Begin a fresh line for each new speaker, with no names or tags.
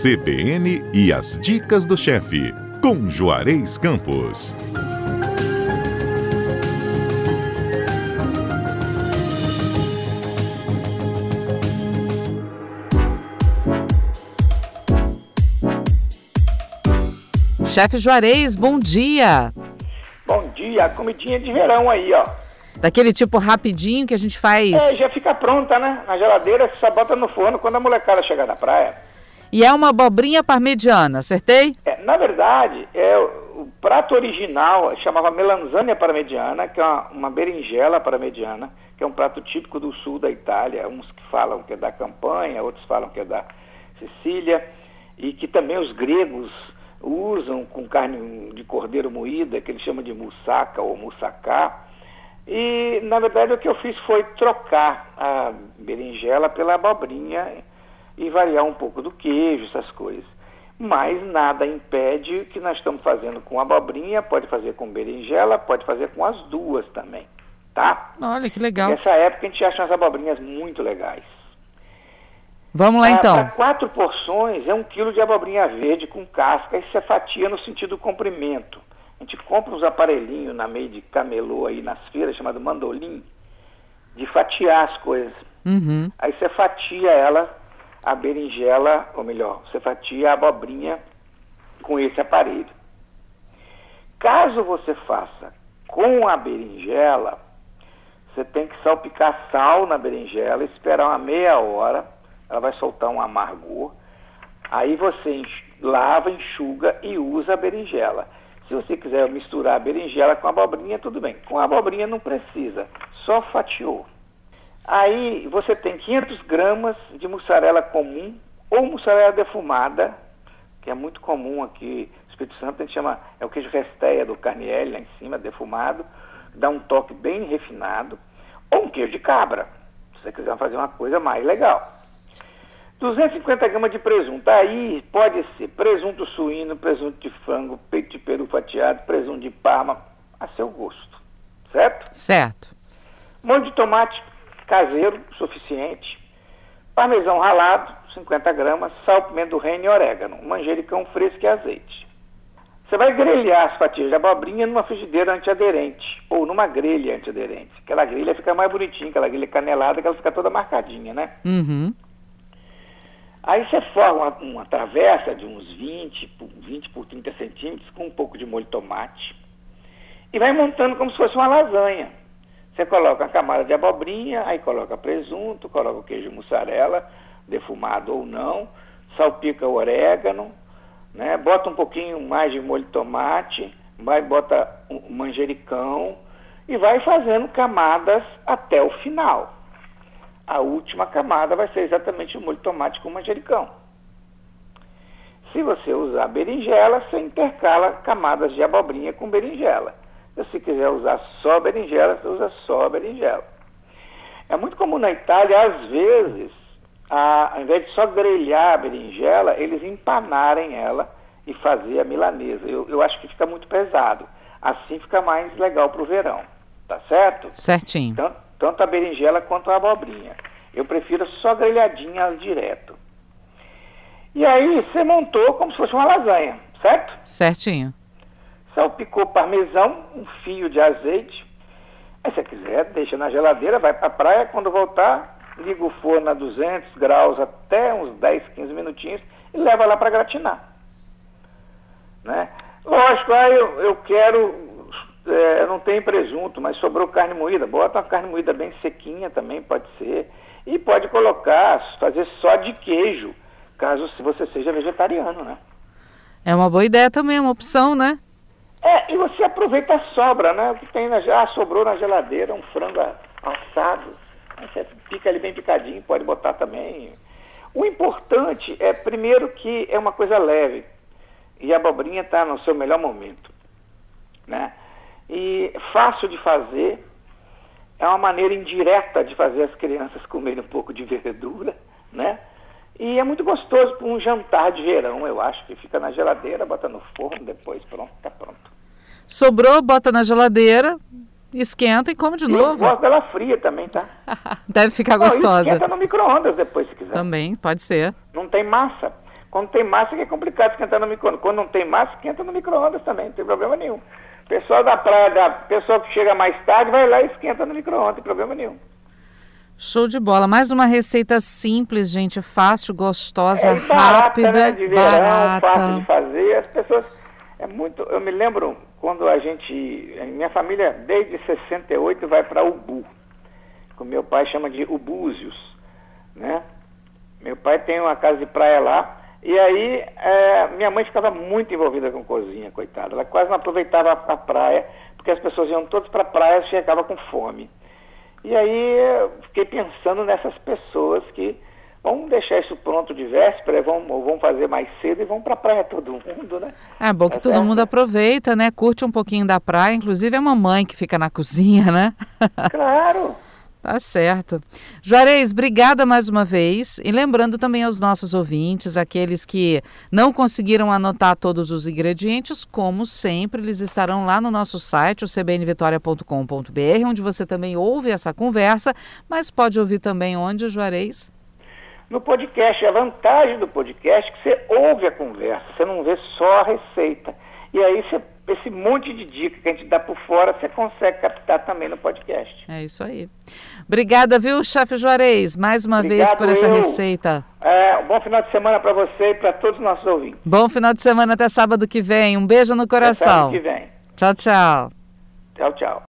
CBN e as dicas do chefe, com Juarez Campos.
Chefe Juarez, bom dia.
Bom dia, comidinha de verão aí, ó.
Daquele tipo rapidinho que a gente faz.
É, já fica pronta, né? Na geladeira, você só bota no forno quando a molecada chegar da praia.
E é uma abobrinha parmegiana, acertei?
É, na verdade, é o prato original chamava melanzânia parmegiana, que é uma, uma berinjela parmegiana, que é um prato típico do sul da Itália. Uns que falam que é da Campanha, outros falam que é da Sicília, e que também os gregos usam com carne de cordeiro moída, que eles chamam de moussaka ou moussaka. E, na verdade, o que eu fiz foi trocar a berinjela pela abobrinha e variar um pouco do queijo, essas coisas. Mas nada impede que nós estamos fazendo com abobrinha, pode fazer com berinjela, pode fazer com as duas também, tá?
Olha que legal.
Nessa época a gente acha as abobrinhas muito legais.
Vamos lá
Ah,
então.
Para quatro porções é um quilo de abobrinha verde com casca e você fatia no sentido comprimento. A gente compra uns aparelhinhos na meio de camelô aí nas feiras, chamado mandolim, de fatiar as coisas.
Uhum.
Aí você fatia ela, a berinjela, ou melhor, você fatia a abobrinha com esse aparelho. Caso você faça com a berinjela, você tem que salpicar sal na berinjela, esperar uma meia hora, ela vai soltar um amargor. Aí você lava, enxuga e usa a berinjela. Se você quiser misturar a berinjela com a abobrinha, tudo bem. Com a abobrinha não precisa, só fatiou. Aí você tem 500 gramas de mussarela comum ou mussarela defumada, que é muito comum aqui no Espírito Santo, a gente chama, é o queijo resteia do Carnielli lá em cima, defumado, dá um toque bem refinado, ou um queijo de cabra, se você quiser fazer uma coisa mais legal. 250 gramas de presunto. Aí pode ser presunto suíno, presunto de frango, peito de peru fatiado, presunto de parma, a seu gosto. Certo?
Certo.
Molho de tomate caseiro, suficiente. Parmesão ralado, 50 gramas. Sal, pimenta do reino e orégano. Manjericão fresco e azeite. Você vai grelhar as fatias de abobrinha numa frigideira antiaderente ou numa grelha antiaderente. Aquela grelha fica mais bonitinha, aquela grelha canelada, que ela fica toda marcadinha, né?
Uhum.
Aí você forma uma, uma travessa de uns 20 por, 20 por 30 centímetros com um pouco de molho de tomate e vai montando como se fosse uma lasanha. Você coloca uma camada de abobrinha, aí coloca presunto, coloca o queijo mussarela, defumado ou não, salpica o orégano, né? bota um pouquinho mais de molho de tomate, vai bota um manjericão e vai fazendo camadas até o final. A última camada vai ser exatamente o molho de tomate com manjericão. Se você usar berinjela, você intercala camadas de abobrinha com berinjela. Se quiser usar só berinjela, você usa só berinjela. É muito comum na Itália, às vezes, a, ao invés de só grelhar a berinjela, eles empanarem ela e fazer a milanesa. Eu, eu acho que fica muito pesado. Assim fica mais legal para o verão. Tá certo?
Certinho.
Tanto, tanto a berinjela quanto a abobrinha. Eu prefiro só grelhadinha direto. E aí você montou como se fosse uma lasanha, certo?
Certinho.
Salpicou parmesão, um fio de azeite. Aí se quiser, deixa na geladeira, vai para a praia, quando voltar, liga o forno a 200 graus até uns 10, 15 minutinhos e leva lá para gratinar. Né? Lógico, aí eu, eu quero, é, não tem presunto, mas sobrou carne moída, bota uma carne moída bem sequinha também, pode ser. E pode colocar, fazer só de queijo, caso você seja vegetariano, né?
É uma boa ideia também, uma opção, né?
É, e você aproveita a sobra, né? O que tem na, ah, sobrou na geladeira, um frango assado. Você pica ele bem picadinho, pode botar também. O importante é, primeiro, que é uma coisa leve. E a abobrinha está no seu melhor momento. Né? E fácil de fazer. É uma maneira indireta de fazer as crianças comerem um pouco de verdura, né? E é muito gostoso para um jantar de verão, eu acho, que fica na geladeira, bota no forno, depois pronto, tá pronto.
Sobrou, bota na geladeira, esquenta e come de
E
novo.
Eu gosto dela fria também, tá?
Deve ficar
Não,
gostosa.
esquenta no micro-ondas depois, se quiser.
Também, pode ser.
Não tem massa. Quando tem massa que é complicado esquentar no micro-ondas. Quando não tem massa, esquenta no micro-ondas também, não tem problema nenhum. Pessoal da praia, da pessoal que chega mais tarde, vai lá e esquenta no micro-ondas, não tem problema nenhum.
Show de bola. Mais uma receita simples, gente, fácil, gostosa,
é barata,
rápida,
né? de verão,
barata.
fácil de fazer. As pessoas é muito, eu me lembro quando a gente, minha família desde 68 vai para Ubu. Que o meu pai chama de Ubúzios, né? Meu pai tem uma casa de praia lá. E aí, é, minha mãe ficava muito envolvida com cozinha, coitada. Ela quase não aproveitava a, a praia, porque as pessoas iam todas para a praia e chegava com fome. E aí fiquei pensando nessas pessoas que vão deixar isso pronto de véspera, vão, vão fazer mais cedo e vão para a praia todo mundo, né?
É bom que
Tá
todo
certo?
mundo aproveita, né? Curte um pouquinho da praia, inclusive a mamãe que fica na cozinha, né?
Claro.
Tá certo. Juarez, obrigada mais uma vez. E lembrando também aos nossos ouvintes, aqueles que não conseguiram anotar todos os ingredientes, como sempre, eles estarão lá no nosso site, o cbnvitoria.com.br, onde você também ouve essa conversa, mas pode ouvir também onde, Juarez?
No podcast, a vantagem do podcast é que você ouve a conversa, você não vê só a receita. E aí você, esse monte de dica que a gente dá por fora, você consegue captar também no podcast.
É isso aí. Obrigada, viu, chefe Juarez, mais uma vez
Obrigado,
por essa
eu.
receita.
É, um bom final de semana para você e para todos os nossos ouvintes.
Bom final de semana até sábado que vem. Um beijo no
Até sábado
coração.
que vem.
Tchau, tchau.
Tchau, tchau.